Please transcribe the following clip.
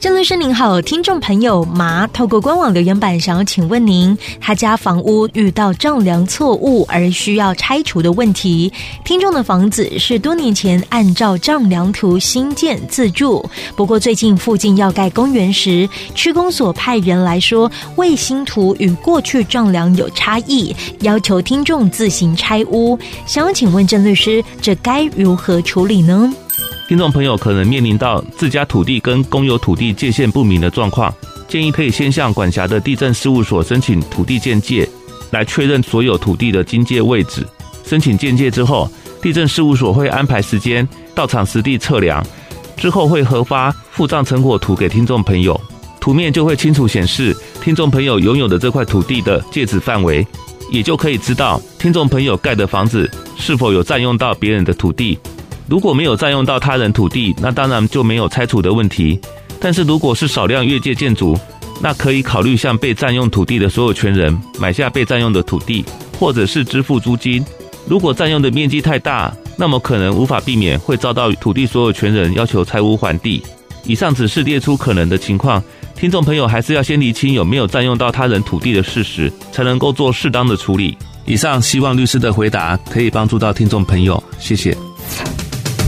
郑律师您好，听众朋友麻透过官网留言板想要请问您，他家房屋遇到丈量错误而需要拆除的问题。听众的房子是多年前按照丈量图新建自住，不过最近附近要盖公园时，区公所派人来说，卫星图与过去丈量有差异，要求听众自行拆屋。想要请问郑律师，这该如何处理呢？听众朋友可能面临到自家土地跟公有土地界限不明的状况，建议可以先向管辖的地政事务所申请土地鉴界，来确认所有土地的经界位置。申请鉴界之后，地政事务所会安排时间到场实地测量，之后会核发复丈成果图给听众朋友，图面就会清楚显示听众朋友拥有的这块土地的界址范围，也就可以知道听众朋友盖的房子是否有占用到别人的土地。如果没有占用到他人土地，那当然就没有拆除的问题。但是如果是少量越界建筑，那可以考虑向被占用土地的所有权人买下被占用的土地，或者是支付租金。如果占用的面积太大，那么可能无法避免会遭到土地所有权人要求拆屋还地。以上只是列出可能的情况，听众朋友还是要先厘清有没有占用到他人土地的事实，才能够做适当的处理。以上希望律师的回答可以帮助到听众朋友，谢谢。